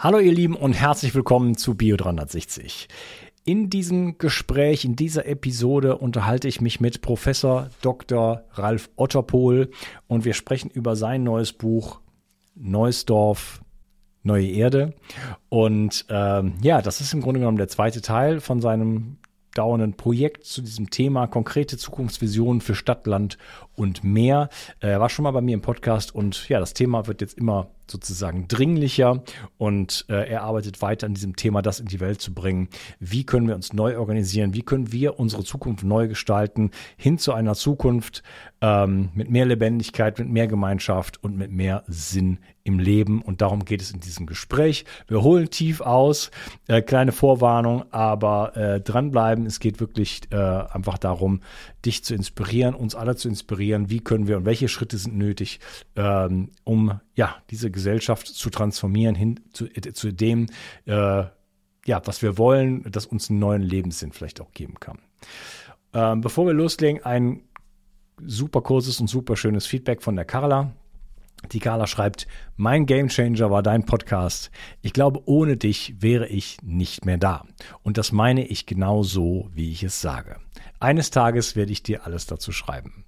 Hallo ihr Lieben und herzlich willkommen zu Bio 360. In diesem Gespräch, in dieser Episode unterhalte ich mich mit Professor Dr. Ralf Otterpohl und wir sprechen über sein neues Buch Neues Dorf, Neue Erde. Und ähm, ja, das ist im Grunde genommen der zweite Teil von seinem dauernden Projekt zu diesem Thema konkrete Zukunftsvisionen für Stadt, Land und Meer. Er war schon mal bei mir im Podcast und ja, das Thema wird jetzt immer sozusagen dringlicher und äh, er arbeitet weiter an diesem Thema, das in die Welt zu bringen. Wie können wir uns neu organisieren? Wie können wir unsere Zukunft neu gestalten hin zu einer Zukunft ähm, mit mehr Lebendigkeit, mit mehr Gemeinschaft und mit mehr Sinn im Leben? Und darum geht es in diesem Gespräch. Wir holen tief aus, äh, kleine Vorwarnung, aber äh, dranbleiben. Es geht wirklich äh, einfach darum, dich zu inspirieren, uns alle zu inspirieren. Wie können wir und welche Schritte sind nötig, ähm, um ja diese Gesellschaft zu transformieren hin zu, zu dem, äh, ja, was wir wollen, das uns einen neuen Lebenssinn vielleicht auch geben kann. Ähm, bevor wir loslegen, ein super kurzes und super schönes Feedback von der Carla. Die Carla schreibt, mein Gamechanger war dein Podcast. Ich glaube, ohne dich wäre ich nicht mehr da. Und das meine ich genau so, wie ich es sage. Eines Tages werde ich dir alles dazu schreiben.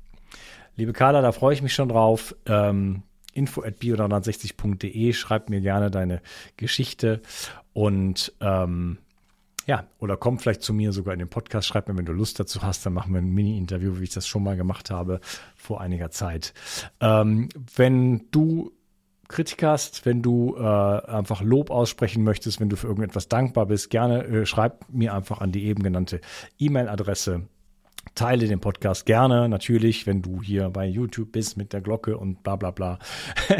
Liebe Carla, da freue ich mich schon drauf. Ähm, info at bio360.de. Schreib mir gerne deine Geschichte und ähm, ja, oder komm vielleicht zu mir sogar in den Podcast. Schreib mir, wenn du Lust dazu hast, dann machen wir ein Mini-Interview, wie ich das schon mal gemacht habe vor einiger Zeit. Ähm, wenn du Kritik hast, wenn du äh, einfach Lob aussprechen möchtest, wenn du für irgendetwas dankbar bist, gerne äh, schreib mir einfach an die eben genannte E-Mail-Adresse Teile den Podcast gerne, natürlich, wenn du hier bei YouTube bist mit der Glocke und bla bla bla.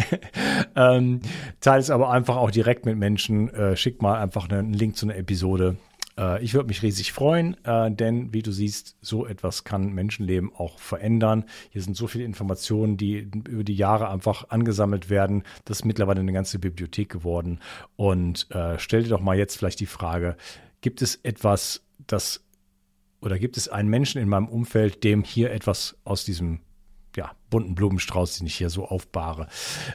ähm, teile es aber einfach auch direkt mit Menschen. Äh, schick mal einfach einen Link zu einer Episode. Äh, ich würde mich riesig freuen, äh, denn wie du siehst, so etwas kann Menschenleben auch verändern. Hier sind so viele Informationen, die über die Jahre einfach angesammelt werden. Das ist mittlerweile eine ganze Bibliothek geworden. Und äh, stell dir doch mal jetzt vielleicht die Frage, gibt es etwas, das oder gibt es einen Menschen in meinem Umfeld, dem hier etwas aus diesem ja, bunten Blumenstrauß, den ich hier so aufbahre,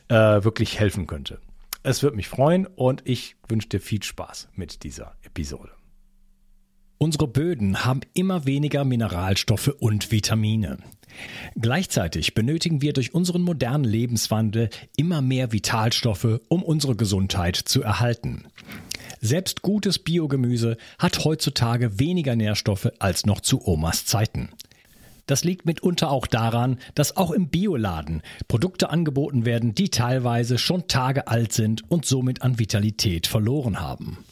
äh, wirklich helfen könnte? Es würde mich freuen und ich wünsche dir viel Spaß mit dieser Episode. Unsere Böden haben immer weniger Mineralstoffe und Vitamine. Gleichzeitig benötigen wir durch unseren modernen Lebenswandel immer mehr Vitalstoffe, um unsere Gesundheit zu erhalten. Selbst gutes Biogemüse hat heutzutage weniger Nährstoffe als noch zu Omas Zeiten. Das liegt mitunter auch daran, dass auch im Bioladen Produkte angeboten werden, die teilweise schon Tage alt sind und somit an Vitalität verloren haben.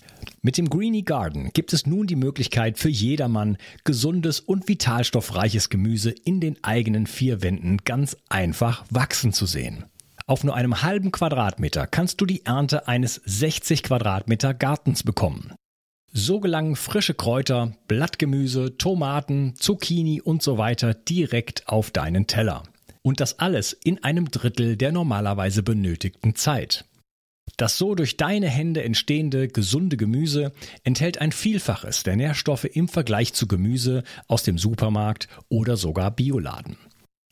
Mit dem Greeny Garden gibt es nun die Möglichkeit für jedermann, gesundes und vitalstoffreiches Gemüse in den eigenen vier Wänden ganz einfach wachsen zu sehen. Auf nur einem halben Quadratmeter kannst du die Ernte eines 60 Quadratmeter Gartens bekommen. So gelangen frische Kräuter, Blattgemüse, Tomaten, Zucchini und so weiter direkt auf deinen Teller. Und das alles in einem Drittel der normalerweise benötigten Zeit. Das so durch deine Hände entstehende gesunde Gemüse enthält ein Vielfaches der Nährstoffe im Vergleich zu Gemüse aus dem Supermarkt oder sogar Bioladen.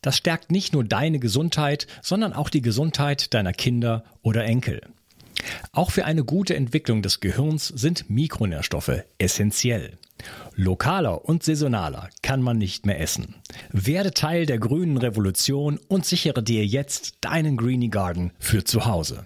Das stärkt nicht nur deine Gesundheit, sondern auch die Gesundheit deiner Kinder oder Enkel. Auch für eine gute Entwicklung des Gehirns sind Mikronährstoffe essentiell. Lokaler und saisonaler kann man nicht mehr essen. Werde Teil der grünen Revolution und sichere dir jetzt deinen Greenie Garden für zu Hause.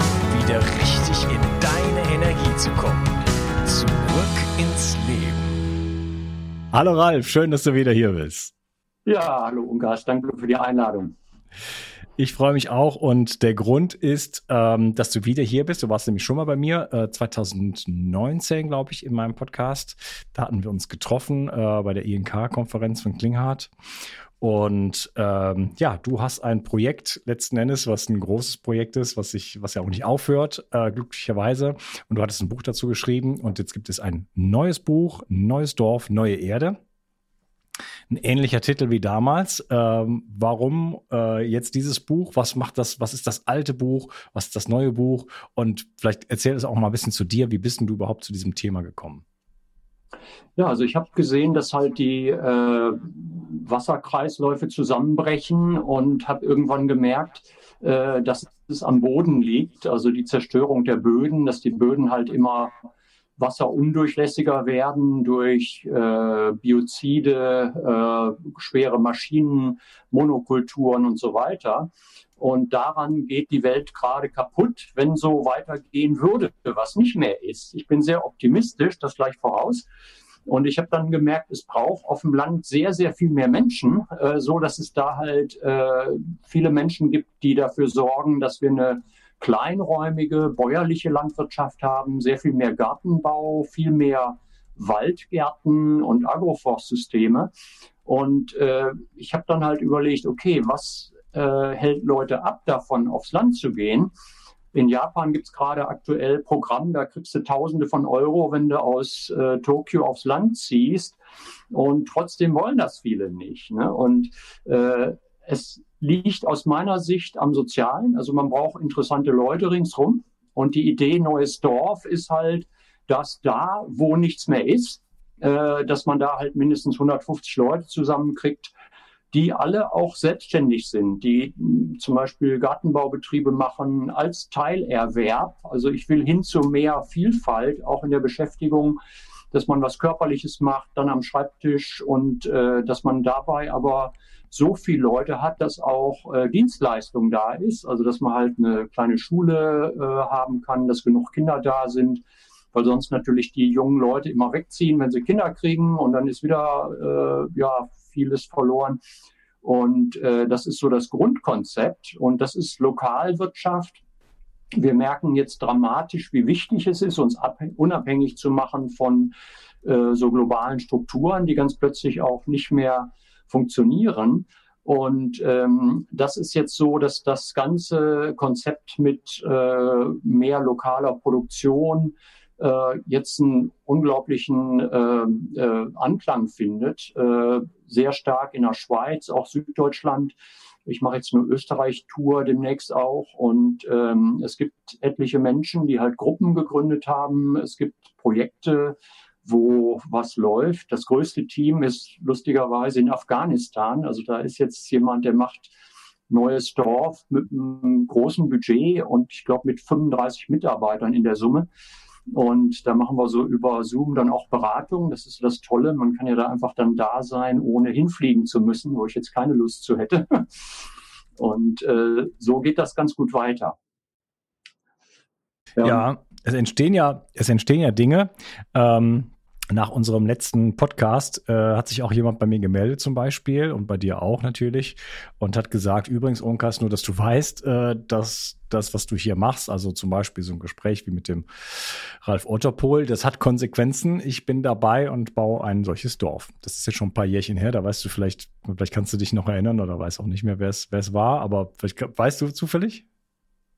wieder richtig in deine Energie zu kommen. Zurück ins Leben. Hallo Ralf, schön, dass du wieder hier bist. Ja, hallo Ungas, danke für die Einladung. Ich freue mich auch und der Grund ist, ähm, dass du wieder hier bist. Du warst nämlich schon mal bei mir, äh, 2019, glaube ich, in meinem Podcast. Da hatten wir uns getroffen äh, bei der INK-Konferenz von Klinghardt. Und ähm, ja, du hast ein Projekt letzten Endes, was ein großes Projekt ist, was sich, was ja auch nicht aufhört, äh, glücklicherweise. Und du hattest ein Buch dazu geschrieben und jetzt gibt es ein neues Buch, neues Dorf, neue Erde ein ähnlicher Titel wie damals. Ähm, warum äh, jetzt dieses Buch? Was macht das? Was ist das alte Buch? Was ist das neue Buch? Und vielleicht erzähl es auch mal ein bisschen zu dir. Wie bist denn du überhaupt zu diesem Thema gekommen? Ja, also ich habe gesehen, dass halt die äh, Wasserkreisläufe zusammenbrechen und habe irgendwann gemerkt, äh, dass es am Boden liegt, also die Zerstörung der Böden, dass die Böden halt immer wasserundurchlässiger werden durch äh, Biozide, äh, schwere Maschinen, Monokulturen und so weiter. Und daran geht die Welt gerade kaputt, wenn so weitergehen würde, was nicht mehr ist. Ich bin sehr optimistisch, das gleich voraus. Und ich habe dann gemerkt, es braucht auf dem Land sehr, sehr viel mehr Menschen, äh, so dass es da halt äh, viele Menschen gibt, die dafür sorgen, dass wir eine kleinräumige bäuerliche Landwirtschaft haben, sehr viel mehr Gartenbau, viel mehr Waldgärten und Agroforstsysteme. Und äh, ich habe dann halt überlegt, okay, was äh, hält Leute ab davon, aufs Land zu gehen? In Japan gibt es gerade aktuell Programm, da kriegst du Tausende von Euro, wenn du aus äh, Tokio aufs Land ziehst. Und trotzdem wollen das viele nicht. Ne? Und äh, es liegt aus meiner Sicht am Sozialen. Also man braucht interessante Leute ringsrum. Und die Idee neues Dorf ist halt, dass da, wo nichts mehr ist, äh, dass man da halt mindestens 150 Leute zusammenkriegt, die alle auch selbstständig sind, die zum Beispiel Gartenbaubetriebe machen als Teilerwerb. Also ich will hin zu mehr Vielfalt, auch in der Beschäftigung, dass man was Körperliches macht, dann am Schreibtisch und äh, dass man dabei aber so viele Leute hat, dass auch äh, Dienstleistung da ist, also dass man halt eine kleine Schule äh, haben kann, dass genug Kinder da sind, weil sonst natürlich die jungen Leute immer wegziehen, wenn sie Kinder kriegen und dann ist wieder äh, ja vieles verloren. Und äh, das ist so das Grundkonzept und das ist Lokalwirtschaft. Wir merken jetzt dramatisch, wie wichtig es ist, uns unabhängig zu machen von äh, so globalen Strukturen, die ganz plötzlich auch nicht mehr funktionieren. Und ähm, das ist jetzt so, dass das ganze Konzept mit äh, mehr lokaler Produktion äh, jetzt einen unglaublichen äh, äh, Anklang findet. Äh, sehr stark in der Schweiz, auch Süddeutschland. Ich mache jetzt eine Österreich-Tour demnächst auch. Und ähm, es gibt etliche Menschen, die halt Gruppen gegründet haben. Es gibt Projekte, wo was läuft. Das größte Team ist lustigerweise in Afghanistan. Also da ist jetzt jemand, der macht neues Dorf mit einem großen Budget und ich glaube mit 35 Mitarbeitern in der Summe. Und da machen wir so über Zoom dann auch Beratungen. Das ist das Tolle. Man kann ja da einfach dann da sein, ohne hinfliegen zu müssen, wo ich jetzt keine Lust zu hätte. Und äh, so geht das ganz gut weiter. Ja. ja, es entstehen ja, es entstehen ja Dinge. Ähm, nach unserem letzten Podcast äh, hat sich auch jemand bei mir gemeldet zum Beispiel und bei dir auch natürlich und hat gesagt, übrigens, Onkas, nur dass du weißt, äh, dass das, was du hier machst, also zum Beispiel so ein Gespräch wie mit dem Ralf Otterpohl, das hat Konsequenzen. Ich bin dabei und baue ein solches Dorf. Das ist jetzt schon ein paar Jährchen her, da weißt du vielleicht, vielleicht kannst du dich noch erinnern oder weißt auch nicht mehr, wer es war, aber vielleicht weißt du zufällig?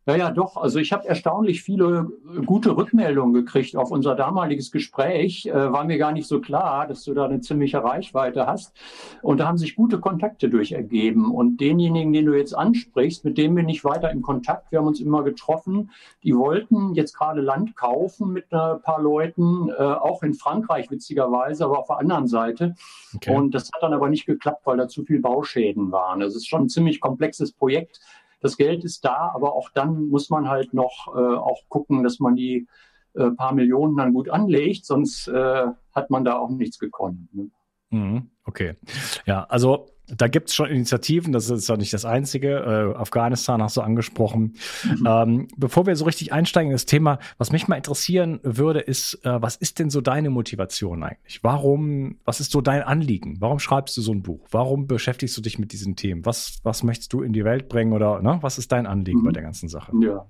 Ja, ja, doch. Also ich habe erstaunlich viele äh, gute Rückmeldungen gekriegt auf unser damaliges Gespräch. Äh, war mir gar nicht so klar, dass du da eine ziemliche Reichweite hast. Und da haben sich gute Kontakte durch ergeben. Und denjenigen, den du jetzt ansprichst, mit dem bin ich weiter in Kontakt. Wir haben uns immer getroffen. Die wollten jetzt gerade Land kaufen mit ein paar Leuten, äh, auch in Frankreich witzigerweise, aber auf der anderen Seite. Okay. Und das hat dann aber nicht geklappt, weil da zu viel Bauschäden waren. Das ist schon ein ziemlich komplexes Projekt das Geld ist da, aber auch dann muss man halt noch äh, auch gucken, dass man die äh, paar Millionen dann gut anlegt, sonst äh, hat man da auch nichts gekonnt. Ne? Mhm, okay. Ja, also da gibt es schon Initiativen, das ist ja nicht das Einzige. Äh, Afghanistan hast du angesprochen. Mhm. Ähm, bevor wir so richtig einsteigen in das Thema, was mich mal interessieren würde, ist, äh, was ist denn so deine Motivation eigentlich? Warum, was ist so dein Anliegen? Warum schreibst du so ein Buch? Warum beschäftigst du dich mit diesen Themen? Was, was möchtest du in die Welt bringen oder ne? was ist dein Anliegen mhm. bei der ganzen Sache? Ja,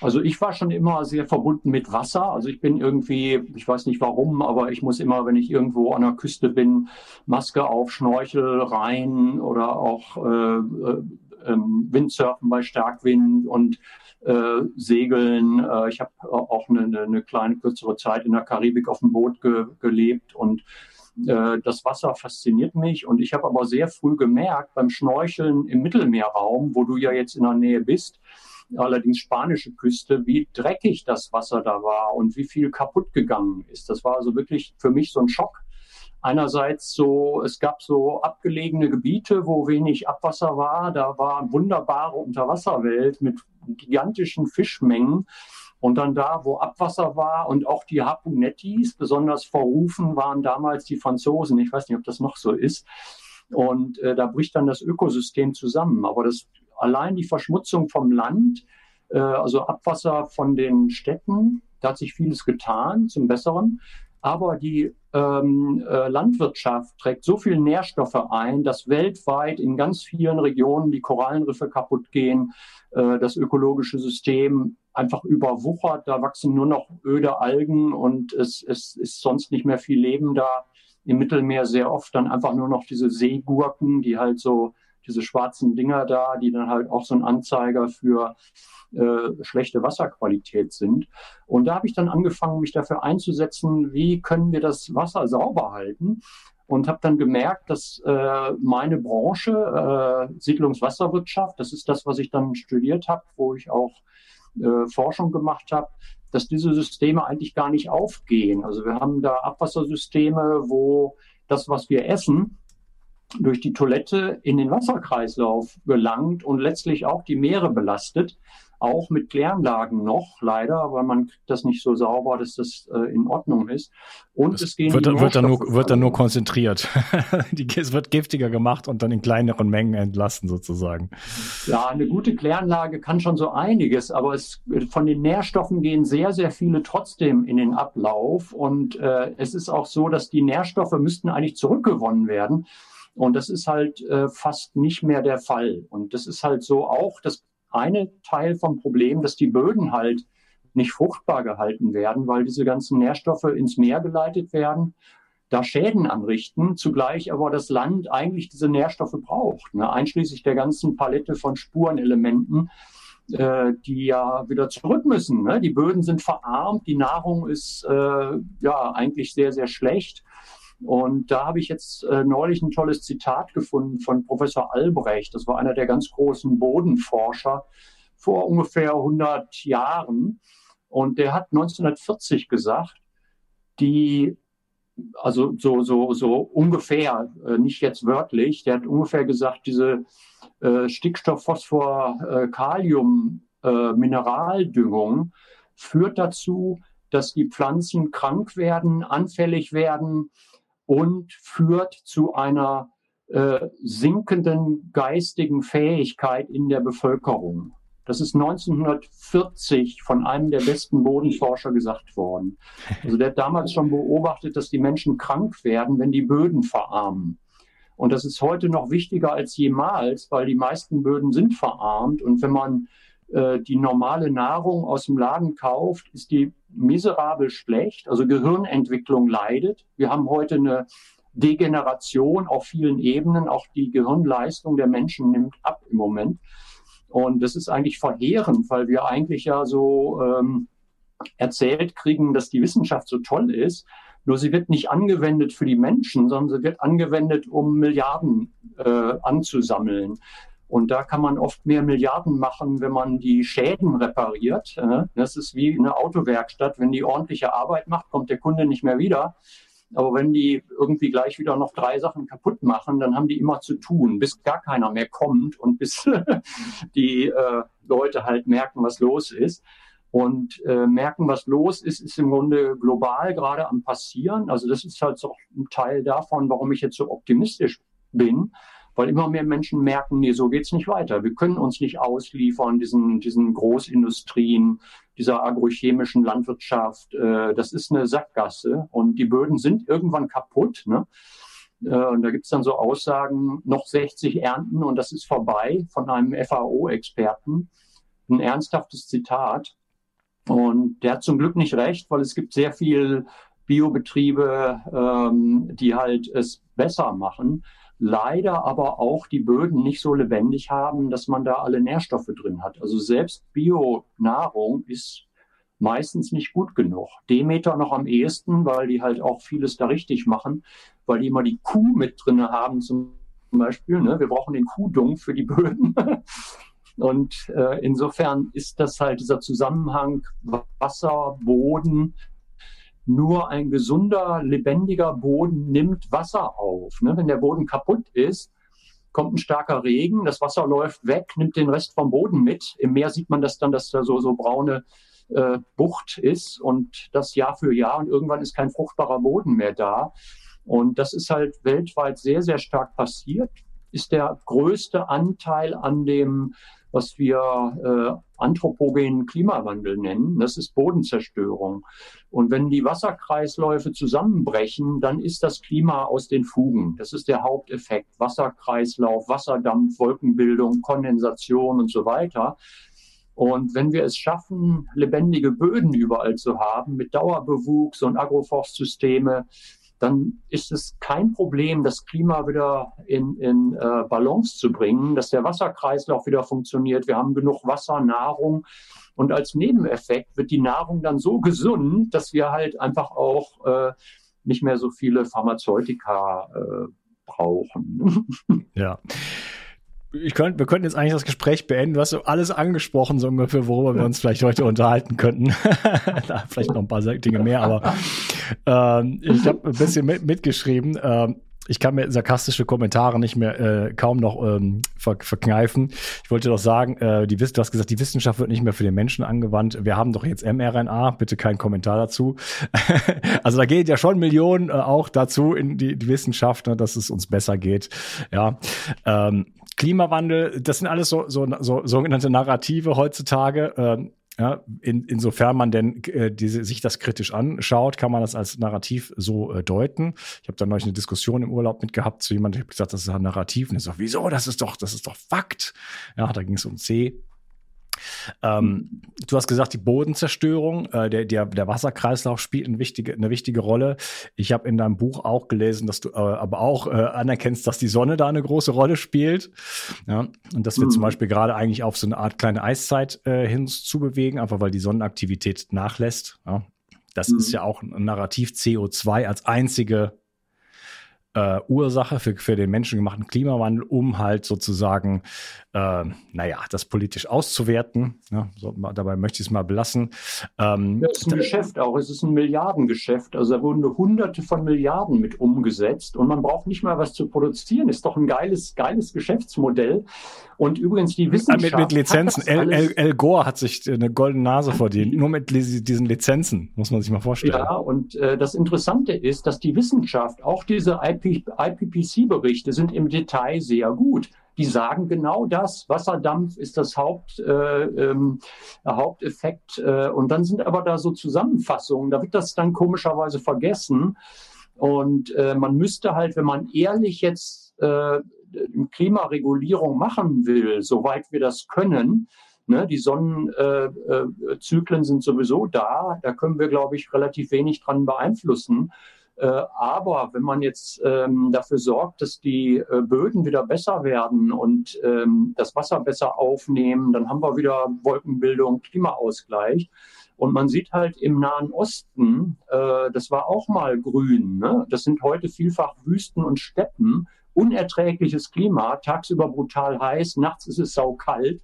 also ich war schon immer sehr verbunden mit Wasser. Also ich bin irgendwie, ich weiß nicht warum, aber ich muss immer, wenn ich irgendwo an der Küste bin, Maske auf, Schnorchel rein Tauchen oder auch äh, äh, ähm, Windsurfen bei Starkwind und äh, Segeln. Äh, ich habe auch eine, eine, kleine kürzere Zeit in der Karibik auf dem Boot ge gelebt und äh, das Wasser fasziniert mich und ich habe aber sehr früh gemerkt beim Schnorcheln im Mittelmeerraum, wo du ja jetzt in der Nähe bist, allerdings spanische Küste, wie dreckig das Wasser da war und wie viel kaputt gegangen ist. Das war also wirklich für mich so ein Schock. Einerseits so, es gab so abgelegene Gebiete, wo wenig Abwasser war. Da war wunderbare Unterwasserwelt mit gigantischen Fischmengen. Und dann da, wo Abwasser war und auch die Harpunettis, besonders verrufen waren damals die Franzosen. Ich weiß nicht, ob das noch so ist. Und äh, da bricht dann das Ökosystem zusammen. Aber das allein die Verschmutzung vom Land, äh, also Abwasser von den Städten, da hat sich vieles getan zum Besseren. Aber die ähm, äh, Landwirtschaft trägt so viel Nährstoffe ein, dass weltweit in ganz vielen Regionen die Korallenriffe kaputt gehen, äh, das ökologische System einfach überwuchert. Da wachsen nur noch öde Algen und es, es ist sonst nicht mehr viel Leben da. Im Mittelmeer sehr oft dann einfach nur noch diese Seegurken, die halt so diese schwarzen Dinger da, die dann halt auch so ein Anzeiger für äh, schlechte Wasserqualität sind. Und da habe ich dann angefangen, mich dafür einzusetzen, wie können wir das Wasser sauber halten und habe dann gemerkt, dass äh, meine Branche, äh, Siedlungswasserwirtschaft, das ist das, was ich dann studiert habe, wo ich auch äh, Forschung gemacht habe, dass diese Systeme eigentlich gar nicht aufgehen. Also wir haben da Abwassersysteme, wo das, was wir essen, durch die Toilette in den Wasserkreislauf gelangt und letztlich auch die Meere belastet auch mit Kläranlagen noch, leider, weil man kriegt das nicht so sauber, dass das äh, in Ordnung ist. Und das es gehen wird, wird, dann nur, wird dann nur konzentriert. die, es wird giftiger gemacht und dann in kleineren Mengen entlassen sozusagen. Ja, eine gute Kläranlage kann schon so einiges, aber es, von den Nährstoffen gehen sehr, sehr viele trotzdem in den Ablauf. Und äh, es ist auch so, dass die Nährstoffe müssten eigentlich zurückgewonnen werden. Und das ist halt äh, fast nicht mehr der Fall. Und das ist halt so auch das eine Teil vom Problem, dass die Böden halt nicht fruchtbar gehalten werden, weil diese ganzen Nährstoffe ins Meer geleitet werden, da Schäden anrichten, zugleich aber das Land eigentlich diese Nährstoffe braucht, ne? einschließlich der ganzen Palette von Spurenelementen, äh, die ja wieder zurück müssen. Ne? Die Böden sind verarmt, die Nahrung ist äh, ja eigentlich sehr, sehr schlecht. Und da habe ich jetzt äh, neulich ein tolles Zitat gefunden von Professor Albrecht. Das war einer der ganz großen Bodenforscher vor ungefähr 100 Jahren. Und der hat 1940 gesagt, die, also so, so, so ungefähr, äh, nicht jetzt wörtlich, der hat ungefähr gesagt, diese äh, Stickstoff, Phosphor, äh, Kalium, äh, Mineraldüngung führt dazu, dass die Pflanzen krank werden, anfällig werden, und führt zu einer äh, sinkenden geistigen Fähigkeit in der Bevölkerung. Das ist 1940 von einem der besten Bodenforscher gesagt worden. Also der hat damals schon beobachtet, dass die Menschen krank werden, wenn die Böden verarmen. Und das ist heute noch wichtiger als jemals, weil die meisten Böden sind verarmt. Und wenn man äh, die normale Nahrung aus dem Laden kauft, ist die miserabel schlecht. Also Gehirnentwicklung leidet. Wir haben heute eine Degeneration auf vielen Ebenen. Auch die Gehirnleistung der Menschen nimmt ab im Moment. Und das ist eigentlich verheerend, weil wir eigentlich ja so ähm, erzählt kriegen, dass die Wissenschaft so toll ist. Nur sie wird nicht angewendet für die Menschen, sondern sie wird angewendet, um Milliarden äh, anzusammeln. Und da kann man oft mehr Milliarden machen, wenn man die Schäden repariert. Das ist wie eine Autowerkstatt. Wenn die ordentliche Arbeit macht, kommt der Kunde nicht mehr wieder. Aber wenn die irgendwie gleich wieder noch drei Sachen kaputt machen, dann haben die immer zu tun, bis gar keiner mehr kommt und bis die äh, Leute halt merken, was los ist. Und äh, merken, was los ist, ist im Grunde global gerade am passieren. Also das ist halt so ein Teil davon, warum ich jetzt so optimistisch bin weil immer mehr Menschen merken, nee, so geht's nicht weiter. Wir können uns nicht ausliefern, diesen, diesen Großindustrien, dieser agrochemischen Landwirtschaft. Äh, das ist eine Sackgasse und die Böden sind irgendwann kaputt. Ne? Äh, und da gibt's dann so Aussagen, noch 60 Ernten und das ist vorbei von einem FAO-Experten. Ein ernsthaftes Zitat. Und der hat zum Glück nicht recht, weil es gibt sehr viel Biobetriebe, ähm, die halt es besser machen. Leider aber auch die Böden nicht so lebendig haben, dass man da alle Nährstoffe drin hat. Also selbst Bio-Nahrung ist meistens nicht gut genug. Demeter noch am ehesten, weil die halt auch vieles da richtig machen, weil die immer die Kuh mit drin haben zum Beispiel. Ne? Wir brauchen den Kuhdung für die Böden. Und äh, insofern ist das halt dieser Zusammenhang Wasser, Boden, nur ein gesunder, lebendiger Boden nimmt Wasser auf. Ne? Wenn der Boden kaputt ist, kommt ein starker Regen, das Wasser läuft weg, nimmt den Rest vom Boden mit. Im Meer sieht man das dann, dass da so, so braune äh, Bucht ist und das Jahr für Jahr und irgendwann ist kein fruchtbarer Boden mehr da. Und das ist halt weltweit sehr, sehr stark passiert. Ist der größte Anteil an dem was wir äh, anthropogenen Klimawandel nennen. Das ist Bodenzerstörung. Und wenn die Wasserkreisläufe zusammenbrechen, dann ist das Klima aus den Fugen. Das ist der Haupteffekt. Wasserkreislauf, Wasserdampf, Wolkenbildung, Kondensation und so weiter. Und wenn wir es schaffen, lebendige Böden überall zu haben, mit Dauerbewuchs und Agroforstsysteme, dann ist es kein Problem, das Klima wieder in, in äh, Balance zu bringen, dass der Wasserkreislauf wieder funktioniert. Wir haben genug Wasser, Nahrung. Und als Nebeneffekt wird die Nahrung dann so gesund, dass wir halt einfach auch äh, nicht mehr so viele Pharmazeutika äh, brauchen. Ja ich könnt, wir könnten jetzt eigentlich das Gespräch beenden. Du hast so alles angesprochen, so ungefähr, worüber wir uns vielleicht heute unterhalten könnten. vielleicht noch ein paar Dinge mehr, aber ähm, ich habe ein bisschen mit, mitgeschrieben. Ähm, ich kann mir sarkastische Kommentare nicht mehr äh, kaum noch ähm, ver verkneifen. Ich wollte doch sagen, äh, die, du hast gesagt, die Wissenschaft wird nicht mehr für den Menschen angewandt. Wir haben doch jetzt mRNA, bitte kein Kommentar dazu. also da geht ja schon Millionen äh, auch dazu in die, die Wissenschaft, ne, dass es uns besser geht. Ja. Ähm, Klimawandel, das sind alles so, so, so sogenannte Narrative heutzutage. Ähm, ja, in, insofern man denn äh, diese, sich das kritisch anschaut, kann man das als Narrativ so äh, deuten. Ich habe da neulich eine Diskussion im Urlaub mit gehabt zu jemandem, der hat gesagt, das ist ein Narrativ. Und ich so, wieso? Das ist doch, das ist doch Fakt. Ja, da ging es um C. Ähm, du hast gesagt, die Bodenzerstörung, äh, der, der, der Wasserkreislauf spielt eine wichtige, eine wichtige Rolle. Ich habe in deinem Buch auch gelesen, dass du äh, aber auch äh, anerkennst, dass die Sonne da eine große Rolle spielt. Ja? Und dass wir mhm. zum Beispiel gerade eigentlich auf so eine Art kleine Eiszeit äh, hinzubewegen, einfach weil die Sonnenaktivität nachlässt. Ja? Das mhm. ist ja auch ein Narrativ CO2 als einzige äh, Ursache für, für den menschengemachten Klimawandel, um halt sozusagen, äh, naja, das politisch auszuwerten. Ja, so, dabei möchte ich es mal belassen. Ähm, das ist ein Geschäft auch. Es ist ein Milliardengeschäft. Also da wurden Hunderte von Milliarden mit umgesetzt und man braucht nicht mal was zu produzieren. Ist doch ein geiles, geiles Geschäftsmodell. Und übrigens die Wissenschaft. Mit, mit Lizenzen. El, El, El Gore hat sich eine goldene Nase verdient. Nur mit diesen Lizenzen, muss man sich mal vorstellen. Ja, und äh, das Interessante ist, dass die Wissenschaft, auch diese IP, IPPC-Berichte sind im Detail sehr gut. Die sagen genau das. Wasserdampf ist das Haupt, äh, ähm, Haupteffekt. Äh, und dann sind aber da so Zusammenfassungen. Da wird das dann komischerweise vergessen. Und äh, man müsste halt, wenn man ehrlich jetzt äh, Klimaregulierung machen will, soweit wir das können, ne, die Sonnenzyklen äh, äh, sind sowieso da, da können wir, glaube ich, relativ wenig dran beeinflussen. Äh, aber wenn man jetzt ähm, dafür sorgt, dass die äh, Böden wieder besser werden und ähm, das Wasser besser aufnehmen, dann haben wir wieder Wolkenbildung, Klimaausgleich. Und man sieht halt im Nahen Osten, äh, das war auch mal grün. Ne? Das sind heute vielfach Wüsten und Steppen unerträgliches Klima, tagsüber brutal heiß, nachts ist es saukalt.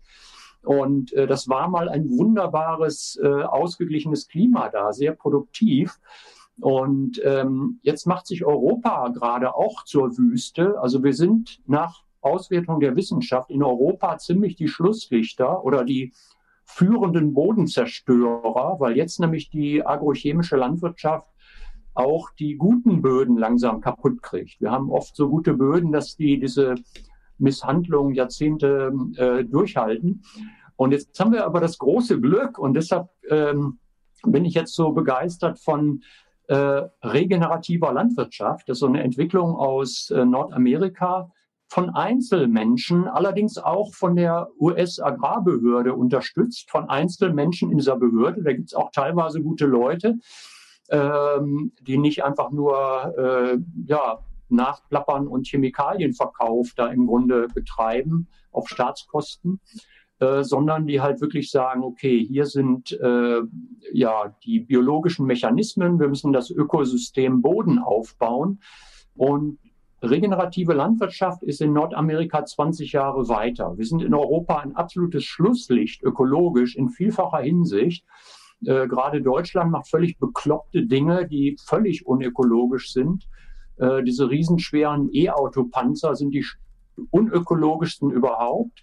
Und äh, das war mal ein wunderbares, äh, ausgeglichenes Klima da, sehr produktiv. Und ähm, jetzt macht sich Europa gerade auch zur Wüste. Also wir sind nach Auswertung der Wissenschaft in Europa ziemlich die Schlusslichter oder die führenden Bodenzerstörer, weil jetzt nämlich die agrochemische Landwirtschaft auch die guten Böden langsam kaputt kriegt. Wir haben oft so gute Böden, dass die diese Misshandlungen Jahrzehnte äh, durchhalten. Und jetzt haben wir aber das große Glück und deshalb ähm, bin ich jetzt so begeistert von regenerativer Landwirtschaft. Das ist so eine Entwicklung aus äh, Nordamerika von Einzelmenschen, allerdings auch von der US-Agrarbehörde unterstützt, von Einzelmenschen in dieser Behörde. Da gibt es auch teilweise gute Leute ähm, die nicht einfach nur äh, ja, nachplappern und Chemikalienverkauf da im Grunde betreiben auf Staatskosten. Äh, sondern die halt wirklich sagen, okay, hier sind äh, ja die biologischen Mechanismen, wir müssen das Ökosystem Boden aufbauen und regenerative Landwirtschaft ist in Nordamerika 20 Jahre weiter. Wir sind in Europa ein absolutes Schlusslicht ökologisch in vielfacher Hinsicht. Äh, gerade Deutschland macht völlig bekloppte Dinge, die völlig unökologisch sind. Äh, diese riesenschweren E-Auto-Panzer sind die unökologischsten überhaupt.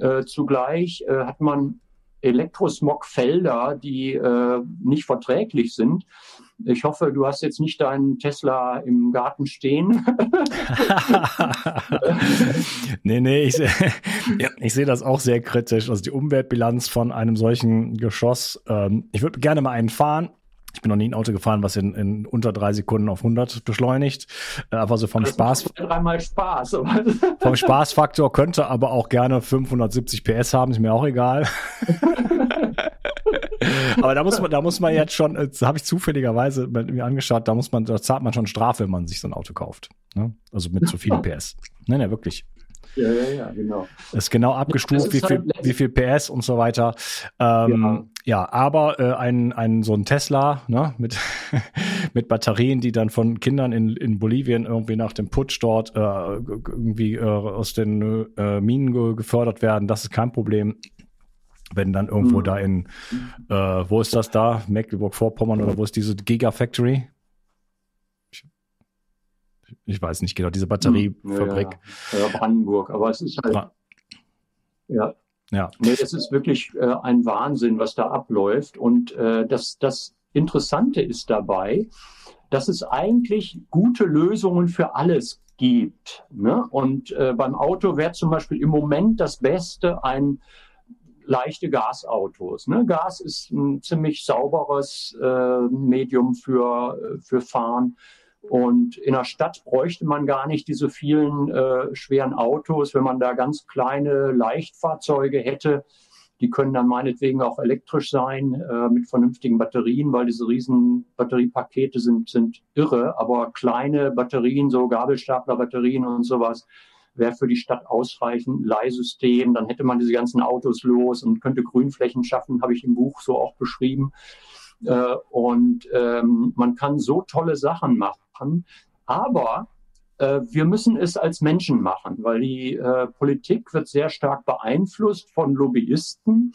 Äh, zugleich äh, hat man Elektrosmogfelder, die äh, nicht verträglich sind. Ich hoffe, du hast jetzt nicht deinen Tesla im Garten stehen. nee, nee, ich, ja, ich sehe das auch sehr kritisch. Also die Umweltbilanz von einem solchen Geschoss. Ähm, ich würde gerne mal einen fahren. Ich bin noch nie ein Auto gefahren, was in, in unter drei Sekunden auf 100 beschleunigt. Äh, aber so vom das Spaß. Dreimal Spaß. vom Spaßfaktor könnte aber auch gerne 570 PS haben, ist mir auch egal. aber da muss man, da muss man jetzt schon, das habe ich zufälligerweise mir angeschaut, da muss man, da zahlt man schon Strafe, wenn man sich so ein Auto kauft. Ne? Also mit zu vielen PS. Nein, ja, wirklich. Ja, ja, ja, genau. Ist genau abgestuft, ist wie, viel, halt wie viel PS und so weiter. Ähm, ja. ja, aber äh, ein, ein so ein Tesla ne, mit, mit Batterien, die dann von Kindern in, in Bolivien irgendwie nach dem Putsch dort äh, irgendwie äh, aus den äh, Minen ge gefördert werden, das ist kein Problem. Wenn dann irgendwo mhm. da in, äh, wo ist das da? Mecklenburg-Vorpommern oder wo ist diese Gigafactory? Ich weiß nicht genau, diese Batteriefabrik. Ja, ja. ja, Brandenburg, aber es ist halt. Bra ja. Ja. Nee, es ist wirklich äh, ein Wahnsinn, was da abläuft. Und äh, das, das Interessante ist dabei, dass es eigentlich gute Lösungen für alles gibt. Ne? Und äh, beim Auto wäre zum Beispiel im Moment das Beste ein leichte Gasautos. Ne? Gas ist ein ziemlich sauberes äh, Medium für, äh, für Fahren. Und in der Stadt bräuchte man gar nicht diese vielen äh, schweren Autos, wenn man da ganz kleine Leichtfahrzeuge hätte. Die können dann meinetwegen auch elektrisch sein äh, mit vernünftigen Batterien, weil diese riesen Batteriepakete sind, sind irre. Aber kleine Batterien, so Gabelstaplerbatterien und sowas, wäre für die Stadt ausreichend. Leihsystem, dann hätte man diese ganzen Autos los und könnte Grünflächen schaffen, habe ich im Buch so auch beschrieben. Äh, und ähm, man kann so tolle Sachen machen, aber äh, wir müssen es als Menschen machen, weil die äh, Politik wird sehr stark beeinflusst von Lobbyisten,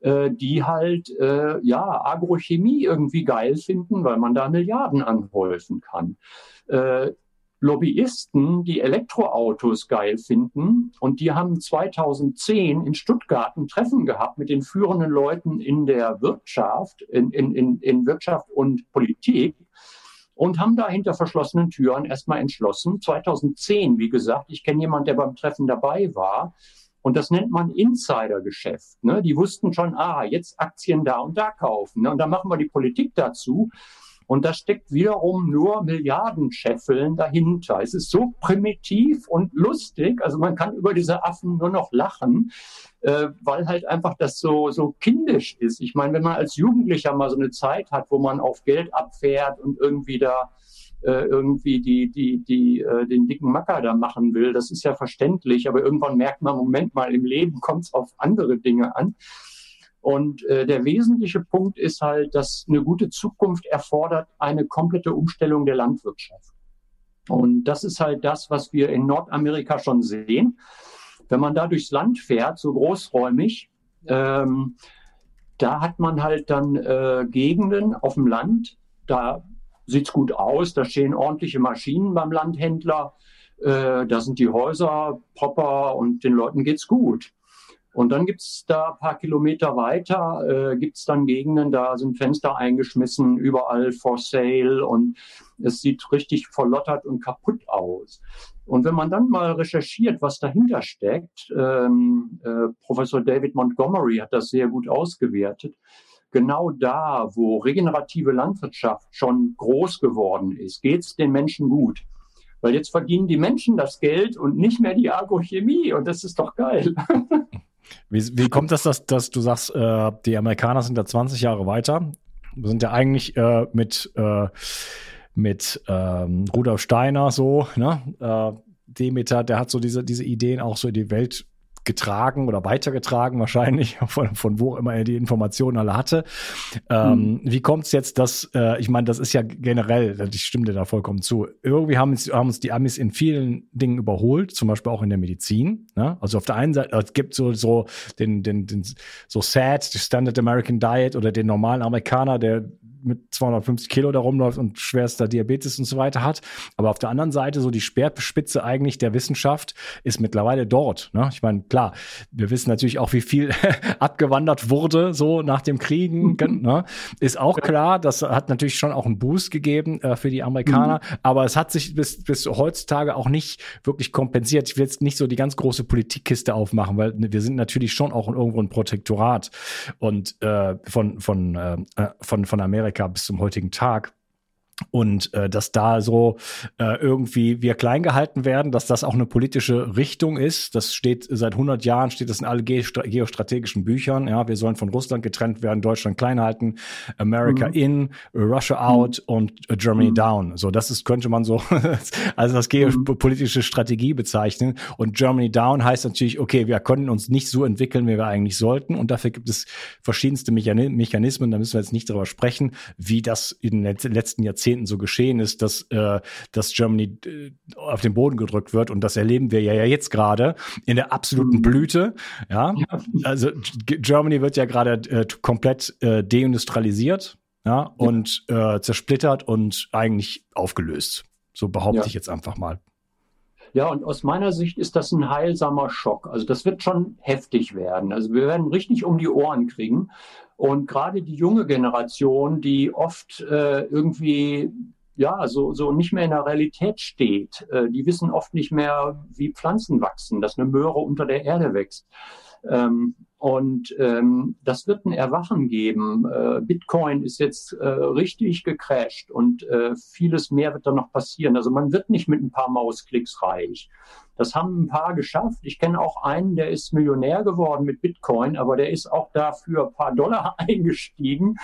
äh, die halt äh, ja Agrochemie irgendwie geil finden, weil man da Milliarden anhäufen kann. Äh, Lobbyisten, die Elektroautos geil finden. Und die haben 2010 in Stuttgart ein Treffen gehabt mit den führenden Leuten in der Wirtschaft, in, in, in Wirtschaft und Politik und haben da hinter verschlossenen Türen erstmal entschlossen. 2010, wie gesagt, ich kenne jemanden, der beim Treffen dabei war. Und das nennt man Insidergeschäft. Ne? Die wussten schon, ah, jetzt Aktien da und da kaufen. Ne? Und dann machen wir die Politik dazu. Und da steckt wiederum nur Milliardenscheffeln dahinter. Es ist so primitiv und lustig. Also man kann über diese Affen nur noch lachen, äh, weil halt einfach das so, so kindisch ist. Ich meine, wenn man als Jugendlicher mal so eine Zeit hat, wo man auf Geld abfährt und irgendwie da äh, irgendwie die, die, die, äh, den dicken Macker da machen will, das ist ja verständlich. Aber irgendwann merkt man, Moment mal, im Leben kommt es auf andere Dinge an. Und äh, der wesentliche Punkt ist halt, dass eine gute Zukunft erfordert eine komplette Umstellung der Landwirtschaft. Und das ist halt das, was wir in Nordamerika schon sehen. Wenn man da durchs Land fährt, so großräumig, ähm, da hat man halt dann äh, Gegenden auf dem Land, da sieht's gut aus, da stehen ordentliche Maschinen beim Landhändler, äh, da sind die Häuser proper und den Leuten geht's gut. Und dann gibt's da ein paar Kilometer weiter, äh, gibt's dann Gegenden, da sind Fenster eingeschmissen, überall for sale und es sieht richtig verlottert und kaputt aus. Und wenn man dann mal recherchiert, was dahinter steckt, ähm, äh, Professor David Montgomery hat das sehr gut ausgewertet, genau da, wo regenerative Landwirtschaft schon groß geworden ist, geht's den Menschen gut. Weil jetzt verdienen die Menschen das Geld und nicht mehr die Agrochemie. Und das ist doch geil. Wie, wie kommt das, dass, dass du sagst, äh, die Amerikaner sind da 20 Jahre weiter? Wir sind ja eigentlich äh, mit, äh, mit ähm, Rudolf Steiner so, ne? Äh, Demeter, der hat so diese, diese Ideen auch so in die Welt getragen oder weitergetragen wahrscheinlich, von, von wo immer er die Informationen alle hatte. Ähm, mhm. Wie kommt es jetzt, dass, äh, ich meine, das ist ja generell, ich stimme dir da vollkommen zu, irgendwie haben uns, haben uns die Amis in vielen Dingen überholt, zum Beispiel auch in der Medizin. Ne? Also auf der einen Seite, es gibt so, so den, den, den so SAD, die Standard American Diet oder den normalen Amerikaner, der mit 250 Kilo da rumläuft und schwerster Diabetes und so weiter hat. Aber auf der anderen Seite, so die Speerspitze eigentlich der Wissenschaft ist mittlerweile dort. Ne? Ich meine, klar, wir wissen natürlich auch, wie viel abgewandert wurde, so nach dem Kriegen. Mhm. Ne? Ist auch klar, das hat natürlich schon auch einen Boost gegeben äh, für die Amerikaner. Mhm. Aber es hat sich bis, bis heutzutage auch nicht wirklich kompensiert. Ich will jetzt nicht so die ganz große Politikkiste aufmachen, weil wir sind natürlich schon auch irgendwo ein Protektorat und äh, von, von, äh, von, von Amerika Amerika bis zum heutigen Tag und äh, dass da so äh, irgendwie wir klein gehalten werden, dass das auch eine politische Richtung ist. Das steht seit 100 Jahren, steht das in alle geostrategischen Büchern. Ja, wir sollen von Russland getrennt werden, Deutschland klein halten, America mhm. in, Russia out mhm. und Germany mhm. down. So, das ist könnte man so also das geopolitische Strategie bezeichnen. Und Germany down heißt natürlich, okay, wir können uns nicht so entwickeln, wie wir eigentlich sollten. Und dafür gibt es verschiedenste Mechanismen. Da müssen wir jetzt nicht darüber sprechen, wie das in den letzten Jahrzehnten Jahrzehnten so geschehen ist, dass, äh, dass Germany äh, auf den Boden gedrückt wird. Und das erleben wir ja jetzt gerade in der absoluten mhm. Blüte. Ja, ja. also Germany wird ja gerade äh, komplett äh, deindustrialisiert. Ja. und äh, zersplittert und eigentlich aufgelöst. So behaupte ja. ich jetzt einfach mal. Ja, und aus meiner Sicht ist das ein heilsamer Schock. Also das wird schon heftig werden. Also wir werden richtig um die Ohren kriegen. Und gerade die junge Generation, die oft äh, irgendwie ja, so, so nicht mehr in der Realität steht. Äh, die wissen oft nicht mehr, wie Pflanzen wachsen, dass eine Möhre unter der Erde wächst. Ähm, und ähm, das wird ein Erwachen geben. Äh, Bitcoin ist jetzt äh, richtig gecrashed und äh, vieles mehr wird da noch passieren. Also man wird nicht mit ein paar Mausklicks reich. Das haben ein paar geschafft. Ich kenne auch einen, der ist Millionär geworden mit Bitcoin, aber der ist auch dafür ein paar Dollar eingestiegen.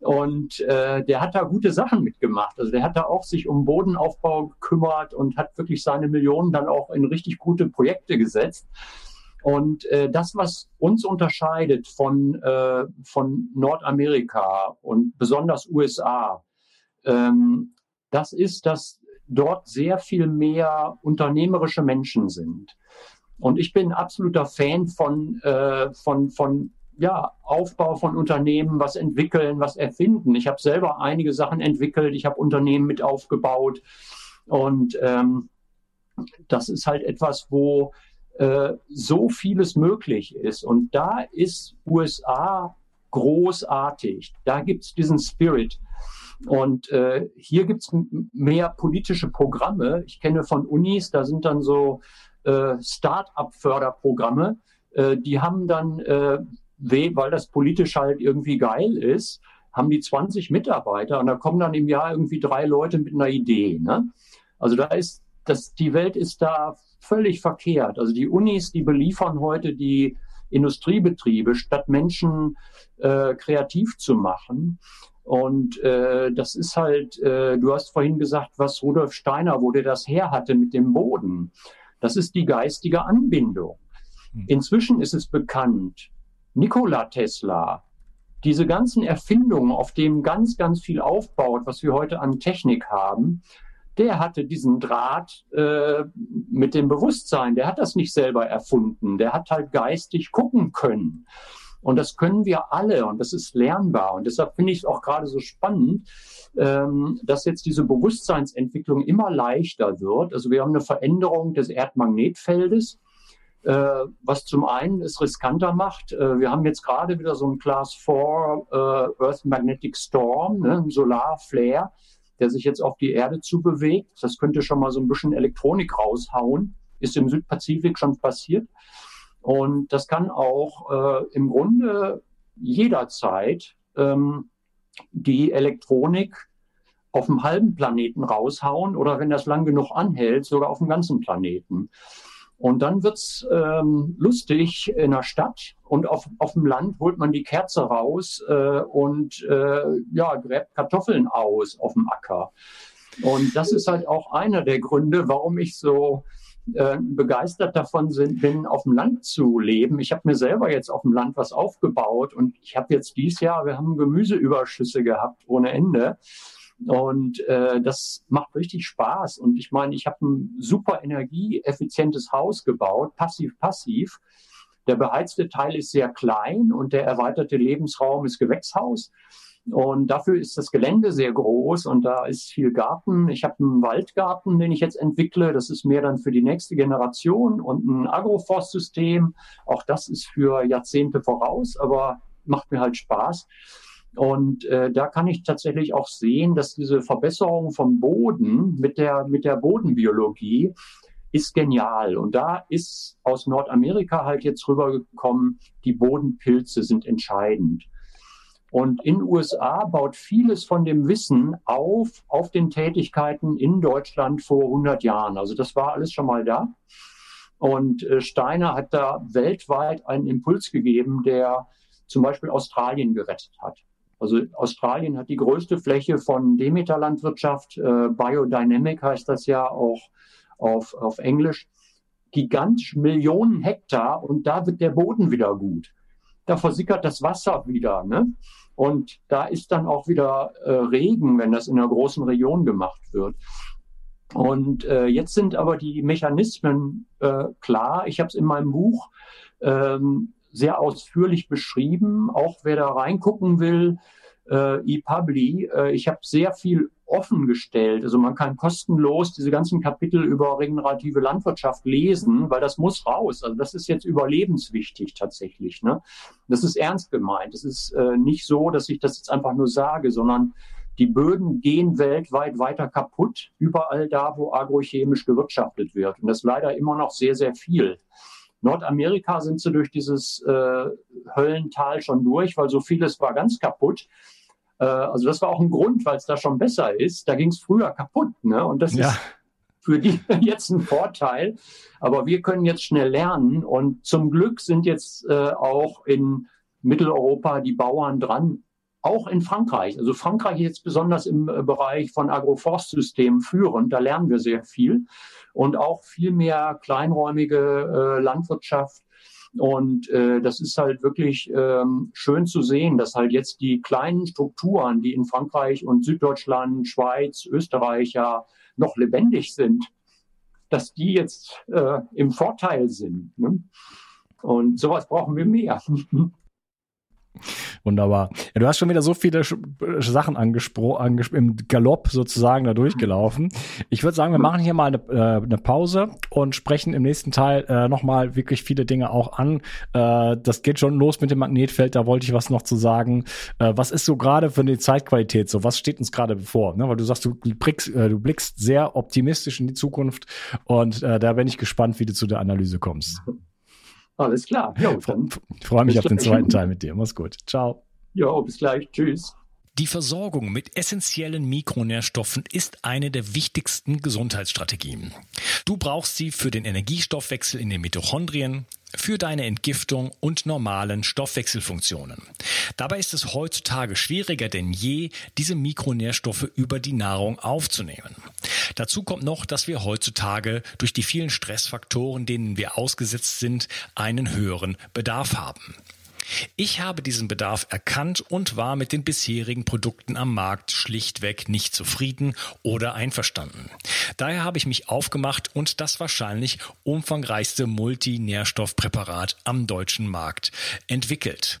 Und äh, der hat da gute Sachen mitgemacht. Also der hat da auch sich um Bodenaufbau gekümmert und hat wirklich seine Millionen dann auch in richtig gute Projekte gesetzt. Und äh, das, was uns unterscheidet von, äh, von Nordamerika und besonders USA, ähm, das ist, dass dort sehr viel mehr unternehmerische Menschen sind. Und ich bin absoluter Fan von, äh, von, von ja, Aufbau von Unternehmen, was entwickeln, was erfinden. Ich habe selber einige Sachen entwickelt, ich habe Unternehmen mit aufgebaut. Und ähm, das ist halt etwas, wo äh, so vieles möglich ist. Und da ist USA großartig. Da gibt es diesen Spirit. Und äh, hier gibt es mehr politische Programme. Ich kenne von Unis, da sind dann so äh, Start-up-Förderprogramme. Äh, die haben dann, äh, weil das politisch halt irgendwie geil ist, haben die 20 Mitarbeiter und da kommen dann im Jahr irgendwie drei Leute mit einer Idee. Ne? Also da ist, das, die Welt ist da völlig verkehrt. Also die Unis, die beliefern heute die Industriebetriebe, statt Menschen äh, kreativ zu machen. Und äh, das ist halt, äh, du hast vorhin gesagt, was Rudolf Steiner, wo der das her hatte mit dem Boden. Das ist die geistige Anbindung. Hm. Inzwischen ist es bekannt, Nikola Tesla, diese ganzen Erfindungen, auf denen ganz, ganz viel aufbaut, was wir heute an Technik haben, der hatte diesen Draht äh, mit dem Bewusstsein. Der hat das nicht selber erfunden. Der hat halt geistig gucken können. Und das können wir alle und das ist lernbar. Und deshalb finde ich es auch gerade so spannend, ähm, dass jetzt diese Bewusstseinsentwicklung immer leichter wird. Also wir haben eine Veränderung des Erdmagnetfeldes, äh, was zum einen es riskanter macht. Äh, wir haben jetzt gerade wieder so ein Class 4 äh, Earth Magnetic Storm, ne, ein Solarflare der sich jetzt auf die Erde zubewegt. Das könnte schon mal so ein bisschen Elektronik raushauen. Ist im Südpazifik schon passiert. Und das kann auch äh, im Grunde jederzeit ähm, die Elektronik auf dem halben Planeten raushauen oder wenn das lang genug anhält, sogar auf dem ganzen Planeten. Und dann wird's ähm, lustig in der Stadt und auf, auf dem Land holt man die Kerze raus äh, und äh, ja, gräbt Kartoffeln aus auf dem Acker. Und das ist halt auch einer der Gründe, warum ich so äh, begeistert davon sind, bin, auf dem Land zu leben. Ich habe mir selber jetzt auf dem Land was aufgebaut und ich habe jetzt dieses Jahr, wir haben Gemüseüberschüsse gehabt ohne Ende. Und äh, das macht richtig Spaß. Und ich meine, ich habe ein super energieeffizientes Haus gebaut, passiv-passiv. Der beheizte Teil ist sehr klein und der erweiterte Lebensraum ist Gewächshaus. Und dafür ist das Gelände sehr groß und da ist viel Garten. Ich habe einen Waldgarten, den ich jetzt entwickle. Das ist mehr dann für die nächste Generation und ein Agroforstsystem. Auch das ist für Jahrzehnte voraus, aber macht mir halt Spaß. Und äh, da kann ich tatsächlich auch sehen, dass diese Verbesserung vom Boden mit der, mit der Bodenbiologie ist genial. Und da ist aus Nordamerika halt jetzt rübergekommen, die Bodenpilze sind entscheidend. Und in USA baut vieles von dem Wissen auf, auf den Tätigkeiten in Deutschland vor 100 Jahren. Also das war alles schon mal da. Und äh, Steiner hat da weltweit einen Impuls gegeben, der zum Beispiel Australien gerettet hat. Also Australien hat die größte Fläche von Demeter-Landwirtschaft, äh, Biodynamic heißt das ja auch auf, auf Englisch, gigantisch Millionen Hektar und da wird der Boden wieder gut. Da versickert das Wasser wieder. Ne? Und da ist dann auch wieder äh, Regen, wenn das in einer großen Region gemacht wird. Und äh, jetzt sind aber die Mechanismen äh, klar. Ich habe es in meinem Buch ähm, sehr ausführlich beschrieben. Auch wer da reingucken will, äh, ePubli. Äh, ich habe sehr viel offen gestellt. Also man kann kostenlos diese ganzen Kapitel über regenerative Landwirtschaft lesen, weil das muss raus. Also das ist jetzt überlebenswichtig tatsächlich. Ne? Das ist ernst gemeint. Es ist äh, nicht so, dass ich das jetzt einfach nur sage, sondern die Böden gehen weltweit weiter kaputt, überall da, wo agrochemisch gewirtschaftet wird. Und das leider immer noch sehr, sehr viel. Nordamerika sind sie durch dieses äh, Höllental schon durch, weil so vieles war ganz kaputt. Äh, also das war auch ein Grund, weil es da schon besser ist. Da ging es früher kaputt. Ne? Und das ja. ist für die jetzt ein Vorteil. Aber wir können jetzt schnell lernen. Und zum Glück sind jetzt äh, auch in Mitteleuropa die Bauern dran, auch in Frankreich. Also Frankreich ist jetzt besonders im äh, Bereich von Agroforstsystemen führend. Da lernen wir sehr viel. Und auch viel mehr kleinräumige äh, Landwirtschaft und äh, das ist halt wirklich ähm, schön zu sehen, dass halt jetzt die kleinen Strukturen, die in Frankreich und Süddeutschland, Schweiz, Österreich ja noch lebendig sind, dass die jetzt äh, im Vorteil sind. Ne? Und sowas brauchen wir mehr. Wunderbar. Ja, du hast schon wieder so viele äh, Sachen angesprochen, angespro im Galopp sozusagen da durchgelaufen. Ich würde sagen, wir machen hier mal eine, äh, eine Pause und sprechen im nächsten Teil äh, nochmal wirklich viele Dinge auch an. Äh, das geht schon los mit dem Magnetfeld, da wollte ich was noch zu sagen. Äh, was ist so gerade für die Zeitqualität so? Was steht uns gerade bevor? Ne? Weil du sagst, du blickst, äh, du blickst sehr optimistisch in die Zukunft und äh, da bin ich gespannt, wie du zu der Analyse kommst. Alles klar. Jo, dann freue mich auf den zweiten Teil mit dir. Mach's gut. Ciao. Ja, bis gleich. Tschüss. Die Versorgung mit essentiellen Mikronährstoffen ist eine der wichtigsten Gesundheitsstrategien. Du brauchst sie für den Energiestoffwechsel in den Mitochondrien, für deine Entgiftung und normalen Stoffwechselfunktionen. Dabei ist es heutzutage schwieriger denn je, diese Mikronährstoffe über die Nahrung aufzunehmen. Dazu kommt noch, dass wir heutzutage durch die vielen Stressfaktoren, denen wir ausgesetzt sind, einen höheren Bedarf haben. Ich habe diesen Bedarf erkannt und war mit den bisherigen Produkten am Markt schlichtweg nicht zufrieden oder einverstanden. Daher habe ich mich aufgemacht und das wahrscheinlich umfangreichste Multinährstoffpräparat am deutschen Markt entwickelt.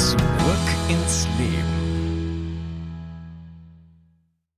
Zurück ins Leben.